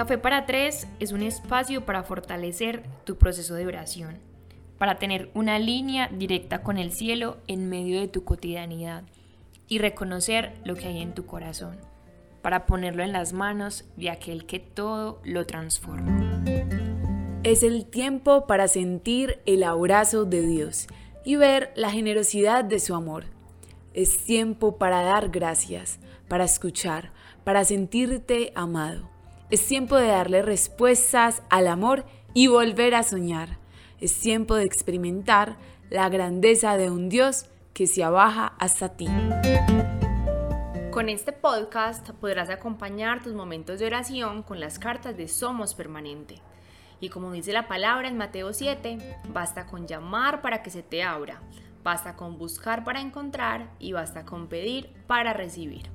Café para Tres es un espacio para fortalecer tu proceso de oración, para tener una línea directa con el cielo en medio de tu cotidianidad y reconocer lo que hay en tu corazón, para ponerlo en las manos de aquel que todo lo transforma. Es el tiempo para sentir el abrazo de Dios y ver la generosidad de su amor. Es tiempo para dar gracias, para escuchar, para sentirte amado. Es tiempo de darle respuestas al amor y volver a soñar. Es tiempo de experimentar la grandeza de un Dios que se abaja hasta ti. Con este podcast podrás acompañar tus momentos de oración con las cartas de Somos Permanente. Y como dice la palabra en Mateo 7, basta con llamar para que se te abra, basta con buscar para encontrar y basta con pedir para recibir.